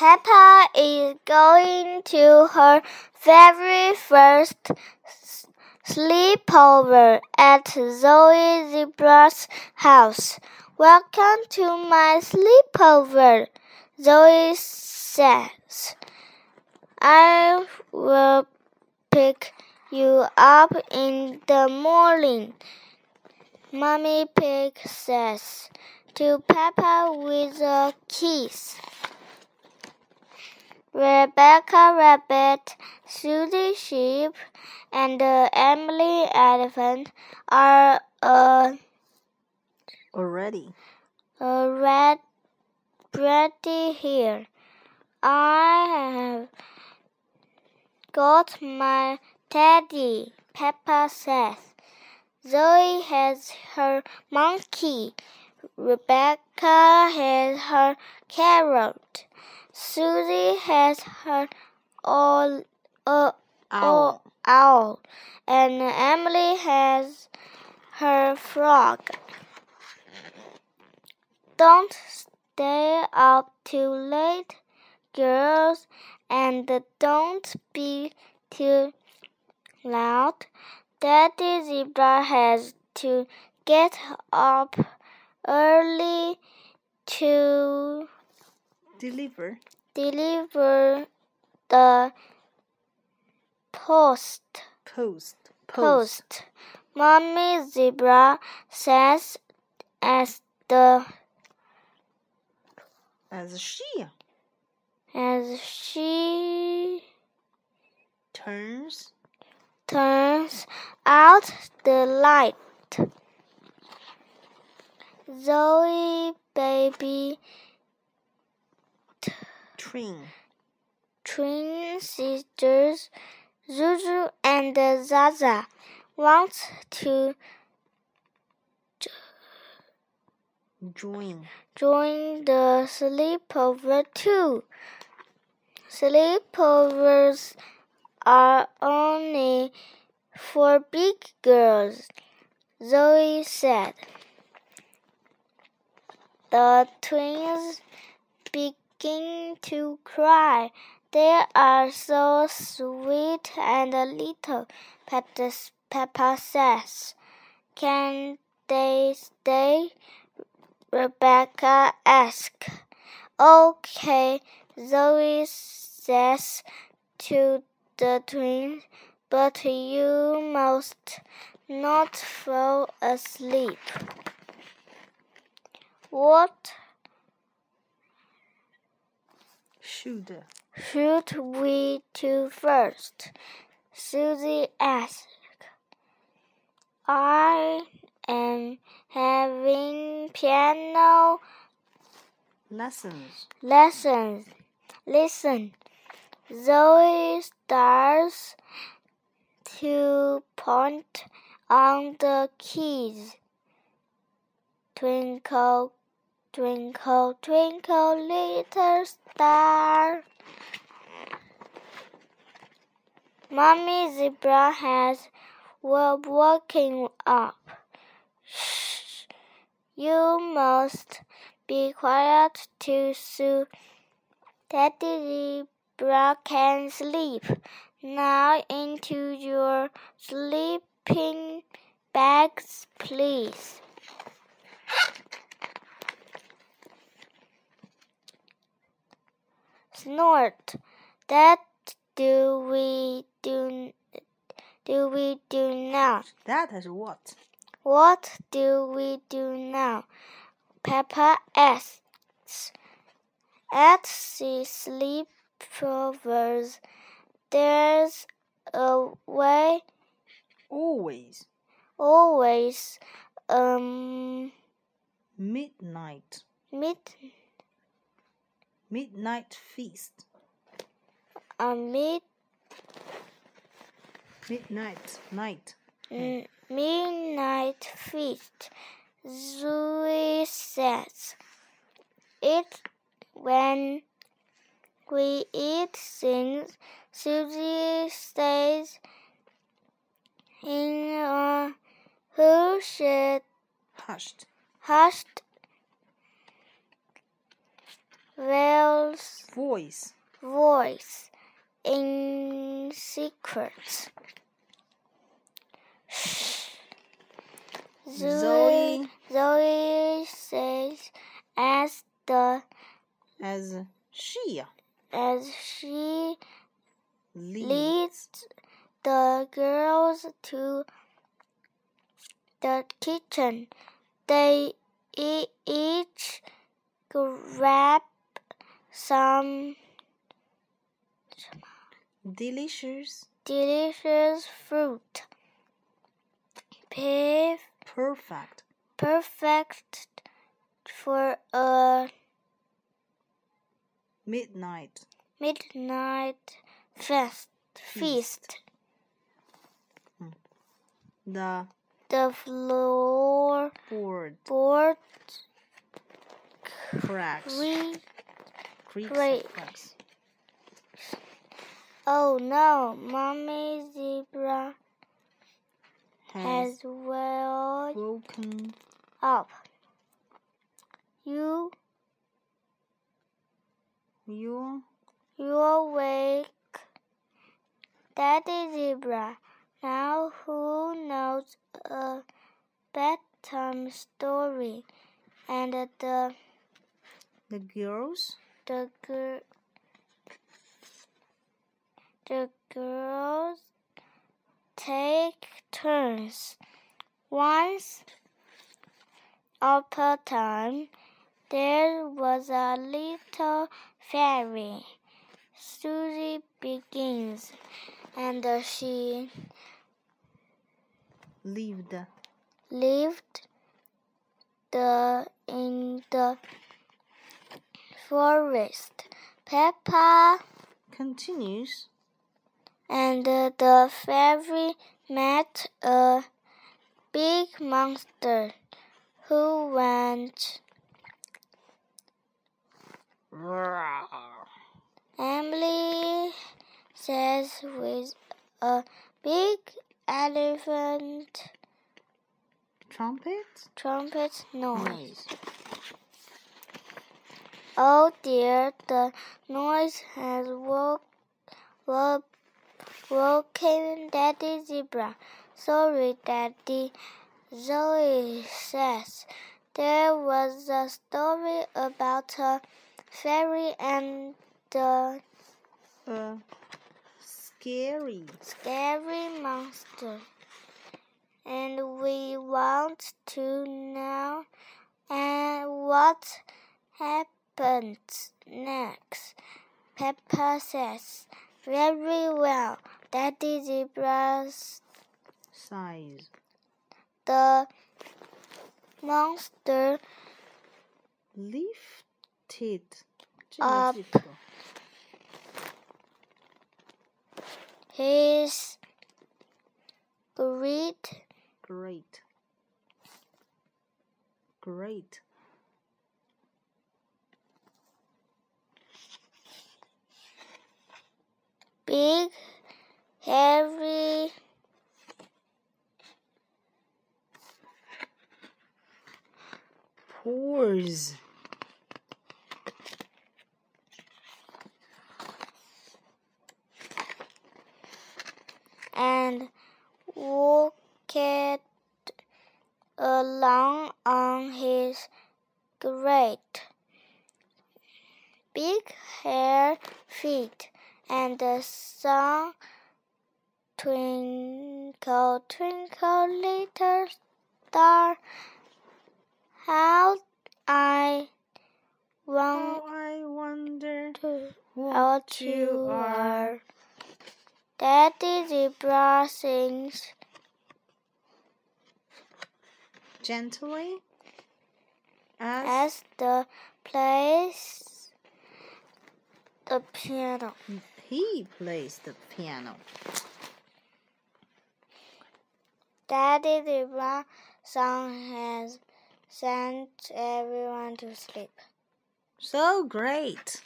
Peppa is going to her very first sleepover at Zoe Zebra's house. Welcome to my sleepover, Zoe says. I will pick you up in the morning, Mommy Pig says to Peppa with a kiss. Rebecca Rabbit, Susie Sheep, and Emily Elephant are uh, already red, ready here. I have got my teddy, Peppa says. Zoe has her monkey. Rebecca has her carrot. Susie has her all, uh, owl. owl. And Emily has her frog. Don't stay up too late, girls, and don't be too loud. Daddy Zebra has to get up early to deliver deliver the post. Post. Post. Mommy Zebra says as the as she as she turns turns out the light. Zoe baby twin twin sisters Zuzu and Zaza want to join join the sleepover too. Sleepovers are only for big girls, Zoe said. The twins begin to cry. They are so sweet and little, Peppa says. Can they stay? Rebecca asked. Okay, Zoe says to the twins, but you must not fall asleep. What should should we do first? Susie asked. I am having piano lessons. Lessons. Listen. Zoe starts to point on the keys. Twinkle, twinkle, twinkle, little star. Mommy Zebra has well woken up. Shh. You must be quiet too so Daddy Zebra can sleep. Now into your sleeping bags, please. Snort. That do we do do we do now? That is what? What do we do now? Peppa asks. At the sleepovers, there's a way. Always. Always. Um. Midnight. Mid. Midnight feast. A mid. Midnight night. Mm, midnight feast. Zoe says. It when we eat things, Susie stays in a hushed, Hushed. hushed whale's Voice. voice in secret. Zoe, Zoe says as the As she as she leads. leads the girls to the kitchen. They each grab some Delicious. delicious fruit. Pe- Perfect. Perfect for a Midnight. midnight fest feast. Hmm. The The floor board board cracks. Creaks Great. and cracks. Oh no, Mommy Zebra Has has well woken up. You you you awake, Daddy Zebra. Now who knows a bedtime story? And the the girls the gir- the girls take turns. Once upon a time, there was a little fairy. Susie begins, and she lived lived the in the forest. Peppa continues and the fairy met a big monster who went. Emily says with a big elephant trumpet trumpet noise. noise. Oh dear, the noise has woke, woke, woken Daddy Zebra. Sorry, Daddy. Zoe says there was a story about a fairy and the A scary scary monster. And we want to know and what happened happens next. Peppa says, Very well, Daddy Zebra sighs. The monster lifted. Up. his great great. Great. Big hairy Pores. and walked along on his great big hair feet and the sun twinkle twinkle little star how I Oh, I wonder what you are. Daddy Zebra sings Gently. As, as the plays the piano. Hmm. He plays the piano. Daddy Zebra song has sent everyone to sleep. So great.